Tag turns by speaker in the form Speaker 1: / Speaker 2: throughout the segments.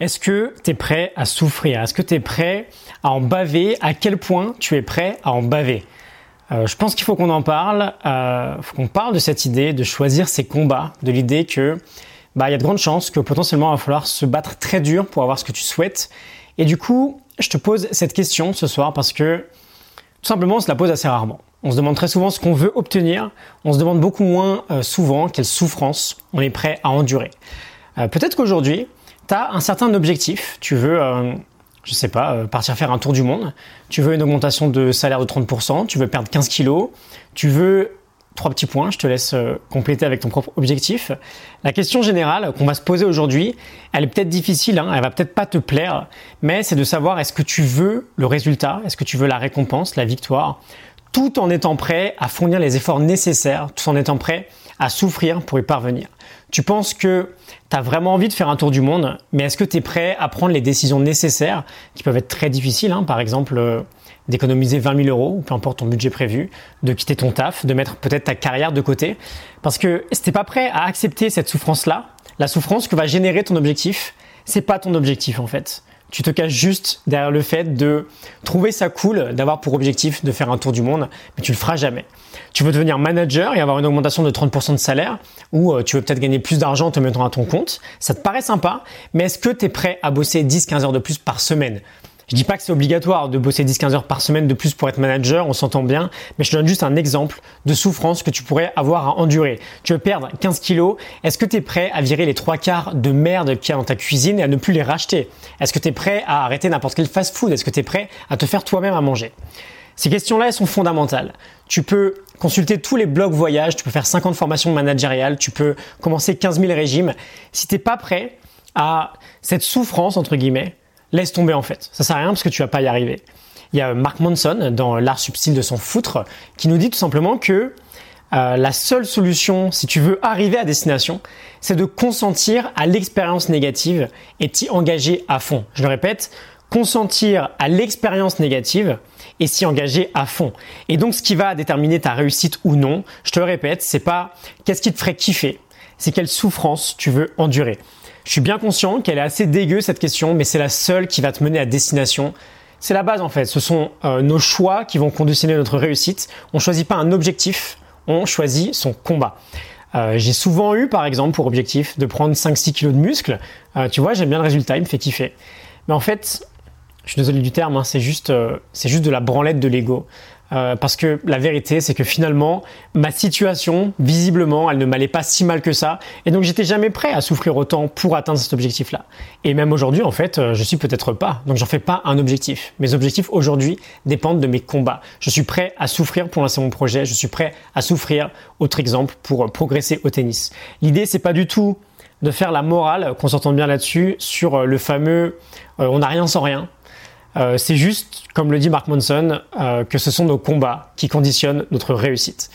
Speaker 1: Est-ce que tu es prêt à souffrir? Est-ce que tu es prêt à en baver? À quel point tu es prêt à en baver? Euh, Je pense qu'il faut qu'on en parle. Euh, faut qu'on parle de cette idée de choisir ses combats, de l'idée que bah il y a de grandes chances que potentiellement il va falloir se battre très dur pour avoir ce que tu souhaites. Et du coup, je te pose cette question ce soir parce que tout simplement on se la pose assez rarement. On se demande très souvent ce qu'on veut obtenir. On se demande beaucoup moins euh, souvent quelle souffrance on est prêt à endurer. Peut-être qu'aujourd'hui, tu un certain objectif. Tu veux, euh, je sais pas, euh, partir faire un tour du monde. Tu veux une augmentation de salaire de 30%. Tu veux perdre 15 kilos. Tu veux trois petits points. Je te laisse euh, compléter avec ton propre objectif. La question générale qu'on va se poser aujourd'hui, elle est peut-être difficile. Hein, elle va peut-être pas te plaire, mais c'est de savoir est-ce que tu veux le résultat, est-ce que tu veux la récompense, la victoire, tout en étant prêt à fournir les efforts nécessaires, tout en étant prêt à souffrir pour y parvenir. Tu penses que tu as vraiment envie de faire un tour du monde, mais est-ce que tu es prêt à prendre les décisions nécessaires, qui peuvent être très difficiles, hein, par exemple euh, d'économiser 20 000 euros, peu importe ton budget prévu, de quitter ton taf, de mettre peut-être ta carrière de côté, parce que si t'es pas prêt à accepter cette souffrance-là, la souffrance que va générer ton objectif, c'est pas ton objectif en fait tu te caches juste derrière le fait de trouver ça cool d'avoir pour objectif de faire un tour du monde, mais tu le feras jamais. Tu veux devenir manager et avoir une augmentation de 30% de salaire, ou euh, tu veux peut-être gagner plus d'argent en te mettant à ton compte. Ça te paraît sympa, mais est-ce que tu es prêt à bosser 10-15 heures de plus par semaine? Je dis pas que c'est obligatoire de bosser 10-15 heures par semaine de plus pour être manager, on s'entend bien, mais je te donne juste un exemple de souffrance que tu pourrais avoir à endurer. Tu veux perdre 15 kilos, est-ce que tu es prêt à virer les trois quarts de merde qu'il y a dans ta cuisine et à ne plus les racheter? Est-ce que tu es prêt à arrêter n'importe quel fast-food? Est-ce que tu es prêt à te faire toi-même à manger? Ces questions-là, elles sont fondamentales. Tu peux consulter tous les blogs voyage, tu peux faire 50 formations managériales, tu peux commencer 15 000 régimes. Si tu n'es pas prêt à cette souffrance, entre guillemets, laisse tomber en fait. Ça sert à rien parce que tu vas pas y arriver. Il y a Mark Manson dans L'art subtil de s'en foutre qui nous dit tout simplement que euh, la seule solution, si tu veux arriver à destination, c'est de consentir à l'expérience négative et t'y engager à fond. Je le répète, consentir à l'expérience négative et s'y engager à fond. Et donc, ce qui va déterminer ta réussite ou non, je te le répète, c'est pas qu'est-ce qui te ferait kiffer, c'est quelle souffrance tu veux endurer. Je suis bien conscient qu'elle est assez dégueu cette question, mais c'est la seule qui va te mener à destination. C'est la base en fait. Ce sont euh, nos choix qui vont conditionner notre réussite. On choisit pas un objectif, on choisit son combat. Euh, j'ai souvent eu par exemple pour objectif de prendre 5-6 kilos de muscles. Euh, tu vois, j'aime bien le résultat, il me fait kiffer. Mais en fait, je suis désolé du terme, hein, c'est juste, c'est juste de la branlette de l'ego. Euh, parce que la vérité, c'est que finalement, ma situation, visiblement, elle ne m'allait pas si mal que ça. Et donc, j'étais jamais prêt à souffrir autant pour atteindre cet objectif-là. Et même aujourd'hui, en fait, euh, je suis peut-être pas. Donc, j'en fais pas un objectif. Mes objectifs aujourd'hui dépendent de mes combats. Je suis prêt à souffrir pour lancer mon projet. Je suis prêt à souffrir, autre exemple, pour euh, progresser au tennis. L'idée, c'est pas du tout de faire la morale, qu'on s'entende bien là-dessus, sur le fameux on n'a rien sans rien. Euh, c'est juste, comme le dit Mark Monson, euh, que ce sont nos combats qui conditionnent notre réussite.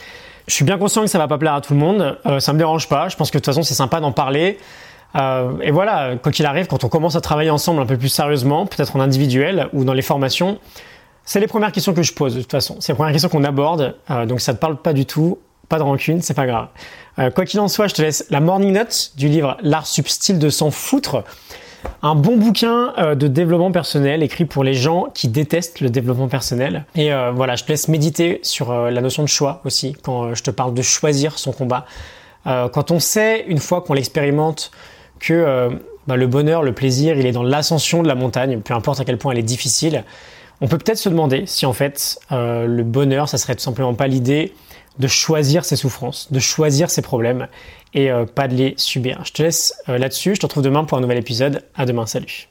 Speaker 1: Je suis bien conscient que ça va pas plaire à tout le monde, euh, ça me dérange pas, je pense que de toute façon c'est sympa d'en parler. Euh, et voilà, quoi qu'il arrive, quand on commence à travailler ensemble un peu plus sérieusement, peut-être en individuel ou dans les formations, c'est les premières questions que je pose de toute façon. C'est les premières questions qu'on aborde, donc ça te parle pas du tout, pas de rancune, c'est pas grave. quoi qu'il en soit, je te laisse la morning note du livre L'art subtil de s'en foutre un bon bouquin euh, de développement personnel écrit pour les gens qui détestent le développement personnel. Et euh, voilà, je te laisse méditer sur euh, la notion de choix aussi quand je te parle de choisir son combat. quand on sait, une fois qu'on l'expérimente, que bah, le bonheur, le plaisir, il est dans l'ascension de la montagne, peu importe à quel point elle est difficile, on peut peut-être se demander si en fait le bonheur, ça serait tout simplement pas l'idée de choisir ses souffrances, de choisir ses problèmes et euh, pas de les subir. Je te laisse euh, là-dessus, je te retrouve demain pour un nouvel épisode. À demain, salut.